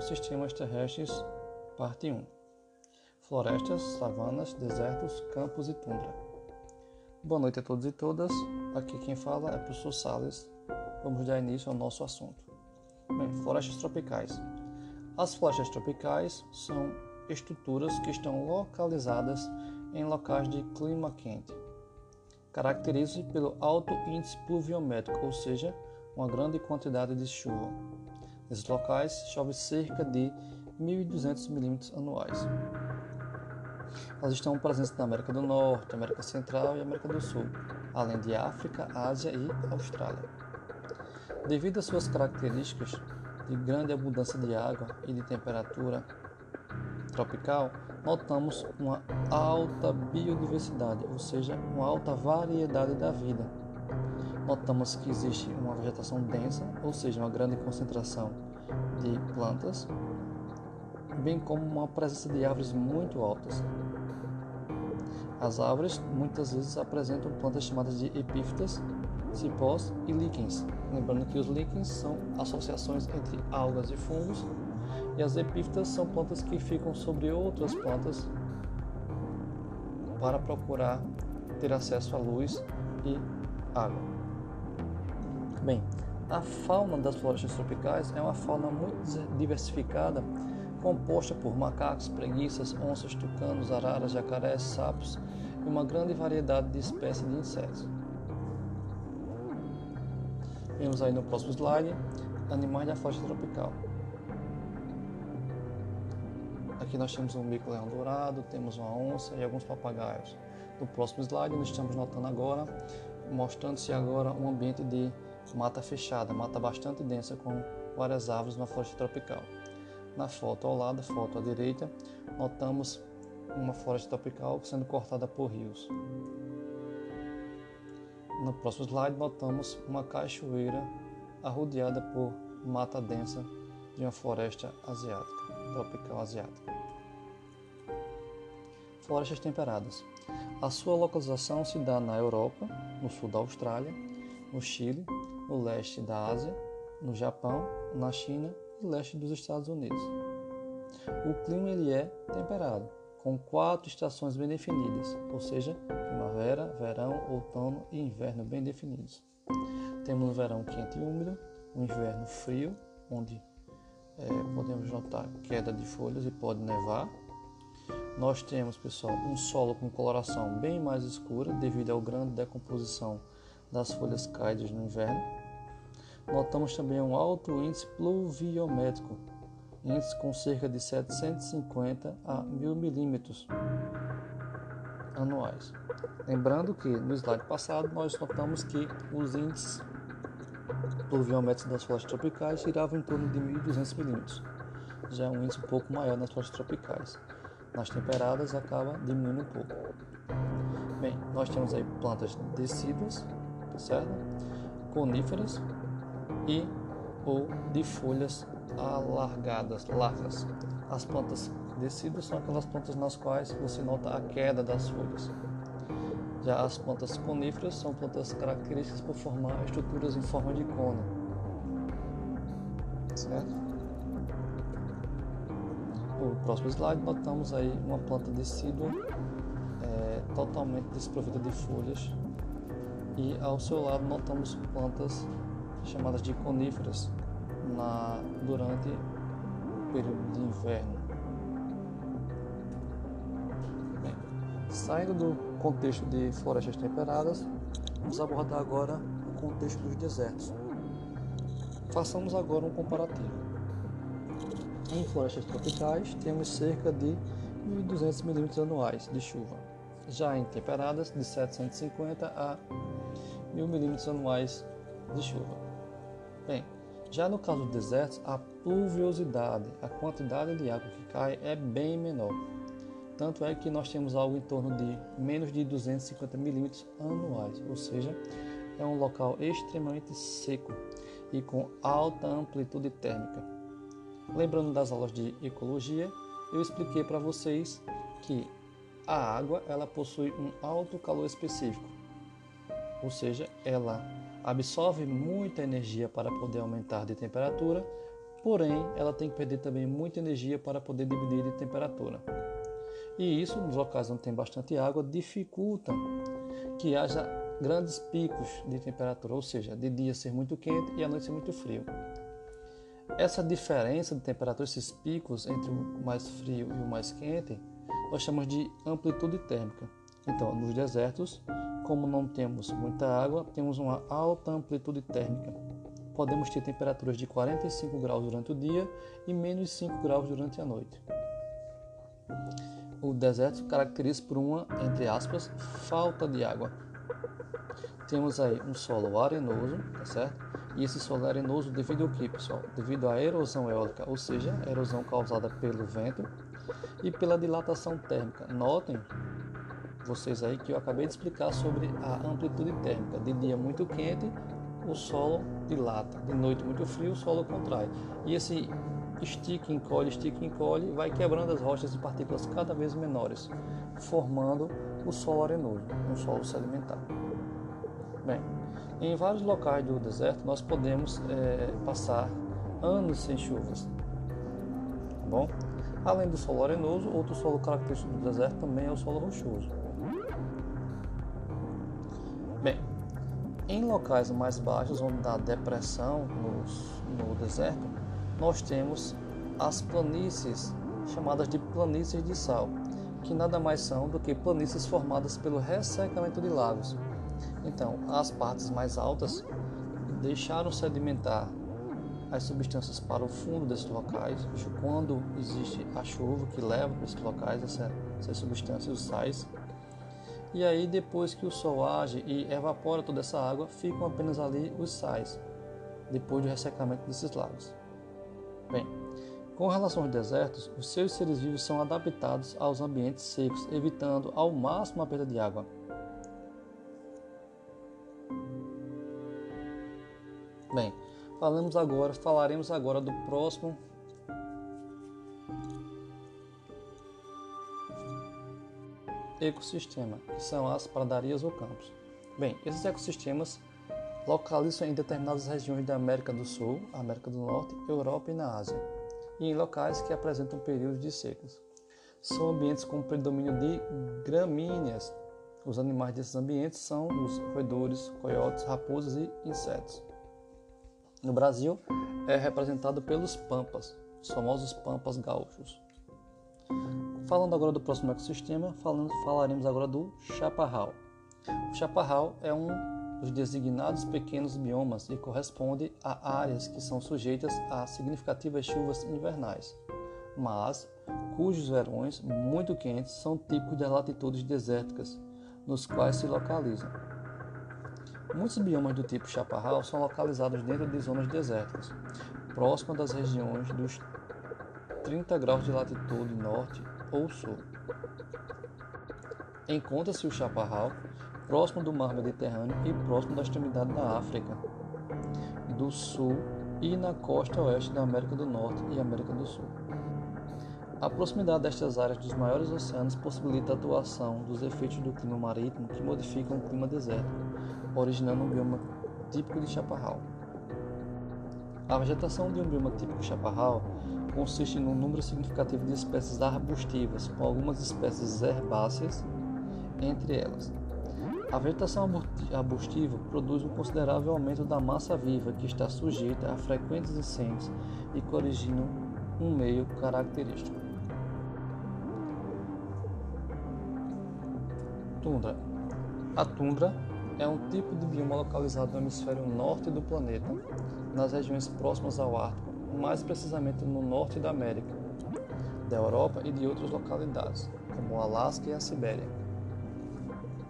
Ecossistemas terrestres, parte 1. Florestas, savanas, desertos, campos e tundra. Boa noite a todos e todas. Aqui quem fala é o professor Salles. Vamos dar início ao nosso assunto. Bem, florestas tropicais. As florestas tropicais são estruturas que estão localizadas em locais de clima quente. Caracterizam-se pelo alto índice pluviométrico, ou seja, uma grande quantidade de chuva. Nesses locais chove cerca de 1.200 milímetros anuais. Elas estão presentes na América do Norte, América Central e América do Sul, além de África, Ásia e Austrália. Devido às suas características de grande abundância de água e de temperatura tropical, notamos uma alta biodiversidade, ou seja, uma alta variedade da vida. Notamos que existe uma vegetação densa, ou seja, uma grande concentração de plantas, bem como uma presença de árvores muito altas. As árvores muitas vezes apresentam plantas chamadas de epífitas, cipós e líquens. Lembrando que os líquens são associações entre algas e fungos, e as epífitas são plantas que ficam sobre outras plantas para procurar ter acesso à luz e água. Bem, a fauna das florestas tropicais é uma fauna muito diversificada, composta por macacos, preguiças, onças, tucanos, araras, jacarés, sapos e uma grande variedade de espécies de insetos. Vemos aí no próximo slide animais da floresta tropical. Aqui nós temos um mico-leão dourado, temos uma onça e alguns papagaios. No próximo slide nós estamos notando agora, mostrando-se agora um ambiente de mata fechada, mata bastante densa com várias árvores na floresta tropical. Na foto ao lado, foto à direita, notamos uma floresta tropical sendo cortada por rios. No próximo slide, notamos uma cachoeira arrodeada por mata densa de uma floresta asiática, tropical asiática. Florestas temperadas. A sua localização se dá na Europa, no sul da Austrália, no Chile, no leste da Ásia, no Japão, na China e leste dos Estados Unidos. O clima ele é temperado, com quatro estações bem definidas, ou seja, primavera, verão, outono e inverno bem definidos. Temos o verão quente e úmido, o inverno frio, onde é, podemos notar queda de folhas e pode nevar. Nós temos, pessoal, um solo com coloração bem mais escura devido à grande decomposição das folhas caídas no inverno. Notamos também um alto índice pluviométrico, índice com cerca de 750 a 1000 milímetros anuais. Lembrando que no slide passado nós notamos que os índices pluviométricos das florestas tropicais giravam em torno de 1200 milímetros. Já é um índice um pouco maior nas florestas tropicais. Nas temperadas acaba diminuindo um pouco. Bem, nós temos aí plantas decíduas, certo? Coníferas e ou de folhas alargadas, largas. As plantas decíduas são aquelas plantas nas quais você nota a queda das folhas. Já as plantas coníferas são plantas características por formar estruturas em forma de cono. Certo? No próximo slide notamos aí uma planta decídua é, totalmente desprovida de folhas e ao seu lado notamos plantas chamadas de coníferas na, durante o período de inverno. Bem, saindo do contexto de florestas temperadas, vamos abordar agora o contexto dos desertos. Façamos agora um comparativo. Em florestas tropicais, temos cerca de 1.200 milímetros anuais de chuva. Já em temperadas, de 750 a 1.000 milímetros anuais de chuva. Bem, já no caso dos desertos, a pluviosidade, a quantidade de água que cai é bem menor. Tanto é que nós temos algo em torno de menos de 250 milímetros anuais, ou seja, é um local extremamente seco e com alta amplitude térmica. Lembrando das aulas de ecologia, eu expliquei para vocês que a água ela possui um alto calor específico, ou seja, ela absorve muita energia para poder aumentar de temperatura porém ela tem que perder também muita energia para poder diminuir de temperatura. E isso, nos locais onde tem bastante água, dificulta que haja grandes picos de temperatura, ou seja, de dia ser muito quente e à noite ser muito frio. Essa diferença de temperatura, esses picos entre o mais frio e o mais quente, nós chamamos de amplitude térmica. Então, nos desertos, como não temos muita água, temos uma alta amplitude térmica. Podemos ter temperaturas de 45 graus durante o dia e menos 5 graus durante a noite. O deserto se caracteriza por uma, entre aspas, falta de água. Temos aí um solo arenoso, tá certo? E esse solo arenoso devido ao que, pessoal? Devido à erosão eólica, ou seja, erosão causada pelo vento e pela dilatação térmica. Notem vocês aí que eu acabei de explicar sobre a amplitude térmica. De dia muito quente, o solo dilata. De noite muito frio, o solo contrai. E esse estica, encolhe, estica, encolhe, vai quebrando as rochas de partículas cada vez menores, formando o solo arenoso, um solo sedimentar. Bem, em vários locais do deserto nós podemos é, passar anos sem chuvas. Tá bom? Além do solo arenoso, outro solo característico do deserto também é o solo rochoso. Bem, em locais mais baixos, onde dá depressão no, no deserto, nós temos as planícies, chamadas de planícies de sal, que nada mais são do que planícies formadas pelo ressecamento de lagos. Então, as partes mais altas deixaram sedimentar as substâncias para o fundo desses locais, quando existe a chuva que leva para esses locais essa, essas substâncias, os sais, e aí, depois que o sol age e evapora toda essa água, ficam apenas ali os sais, depois do ressecamento desses lagos. Bem, com relação aos desertos, os seus seres vivos são adaptados aos ambientes secos, evitando ao máximo a perda de água. Bem, falamos agora, falaremos agora do próximo ecossistema, que são as pradarias ou campos. Bem, esses ecossistemas localizam em determinadas regiões da América do Sul, América do Norte, Europa e na Ásia, e em locais que apresentam períodos de secas. São ambientes com predomínio de gramíneas. Os animais desses ambientes são os roedores, coiotes, raposas e insetos. No Brasil, é representado pelos pampas, os famosos pampas gaúchos. Falando agora do próximo ecossistema, falando, falaremos agora do chaparral. O chaparral é um dos designados pequenos biomas e corresponde a áreas que são sujeitas a significativas chuvas invernais, mas cujos verões muito quentes são típicos das latitudes desérticas nos quais se localizam. Muitos biomas do tipo chaparral são localizados dentro de zonas desérticas, próximas das regiões dos 30 graus de latitude norte ou sul. Encontra-se o chaparral próximo do mar Mediterrâneo e próximo da extremidade da África do Sul e na costa oeste da América do Norte e América do Sul. A proximidade destas áreas dos maiores oceanos possibilita a atuação dos efeitos do clima marítimo que modificam o clima desértico, originando um bioma típico de chaparral. A vegetação de um bioma típico chaparral consiste num número significativo de espécies arbustivas, com algumas espécies herbáceas entre elas. A vegetação arbustiva produz um considerável aumento da massa viva que está sujeita a frequentes incêndios e que um meio característico. Tundra. A tundra é um tipo de bioma localizado no hemisfério norte do planeta, nas regiões próximas ao Ártico mais precisamente no norte da América, da Europa e de outras localidades, como o Alasca e a Sibéria.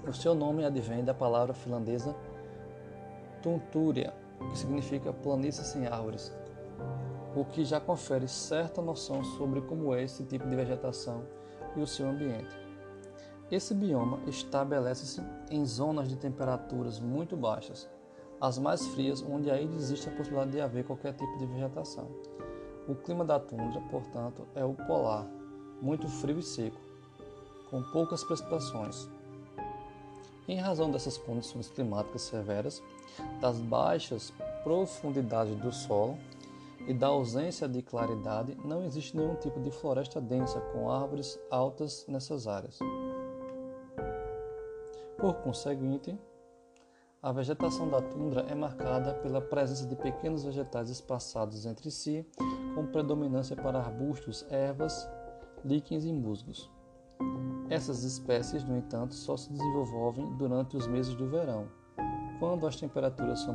O seu nome advém da palavra finlandesa Tuntúria, que significa planície sem árvores, o que já confere certa noção sobre como é esse tipo de vegetação e o seu ambiente. Esse bioma estabelece-se em zonas de temperaturas muito baixas, as mais frias, onde ainda existe a possibilidade de haver qualquer tipo de vegetação. O clima da tundra, portanto, é o polar, muito frio e seco, com poucas precipitações. Em razão dessas condições climáticas severas, das baixas profundidades do solo e da ausência de claridade, não existe nenhum tipo de floresta densa com árvores altas nessas áreas. Por conseguinte, a vegetação da tundra é marcada pela presença de pequenos vegetais espaçados entre si, com predominância para arbustos, ervas, líquens e musgos. Essas espécies, no entanto, só se desenvolvem durante os meses do verão, quando as temperaturas são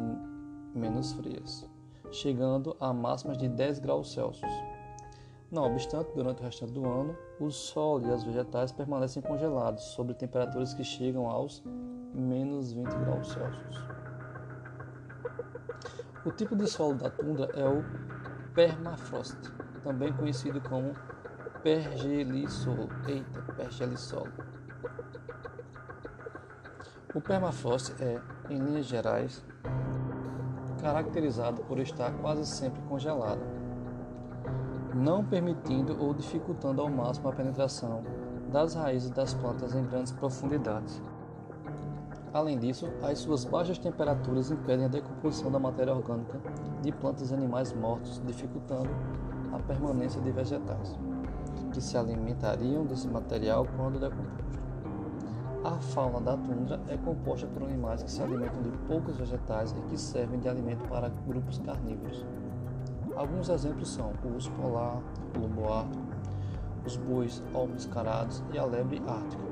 menos frias, chegando a máximas de 10 graus Celsius. Não obstante, durante o restante do ano, o solo e as vegetais permanecem congelados sob temperaturas que chegam aos menos 20 graus Celsius. O tipo de solo da tundra é o permafrost, também conhecido como pergelisolo. Eita, pergelisolo. O permafrost é, em linhas gerais, caracterizado por estar quase sempre congelado, não permitindo ou dificultando ao máximo a penetração das raízes das plantas em grandes profundidades. Além disso, as suas baixas temperaturas impedem a decomposição da matéria orgânica de plantas e animais mortos, dificultando a permanência de vegetais que se alimentariam desse material quando decomposto. A fauna da tundra é composta por animais que se alimentam de poucos vegetais e que servem de alimento para grupos carnívoros. Alguns exemplos são o urso polar, o lobo ártico, os bois almascarados e a lebre ártica.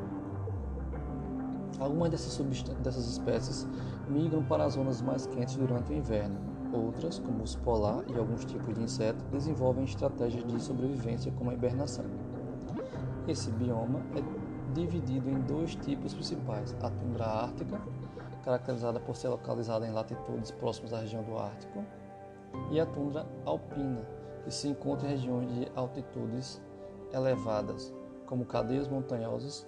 Algumas dessas, dessas espécies migram para as zonas mais quentes durante o inverno, Outras, como o urso polar e alguns tipos de insetos, desenvolvem estratégias de sobrevivência como a hibernação. Esse bioma é dividido em dois tipos principais: a tundra ártica, caracterizada por ser localizada em latitudes próximas à região do Ártico, e a tundra alpina, que se encontra em regiões de altitudes elevadas, como cadeias montanhosas.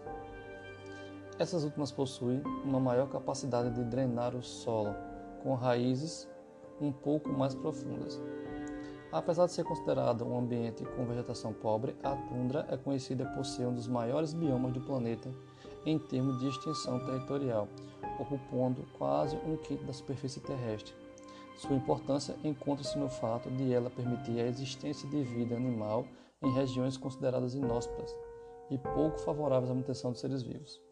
Essas últimas possuem uma maior capacidade de drenar o solo, com raízes um pouco mais profundas. Apesar de ser considerada um ambiente com vegetação pobre, a tundra é conhecida por ser um dos maiores biomas do planeta em termos de extensão territorial, ocupando quase um quinto da superfície terrestre. Sua importância encontra-se no fato de ela permitir a existência de vida animal em regiões consideradas inóspitas e pouco favoráveis à manutenção de seres vivos.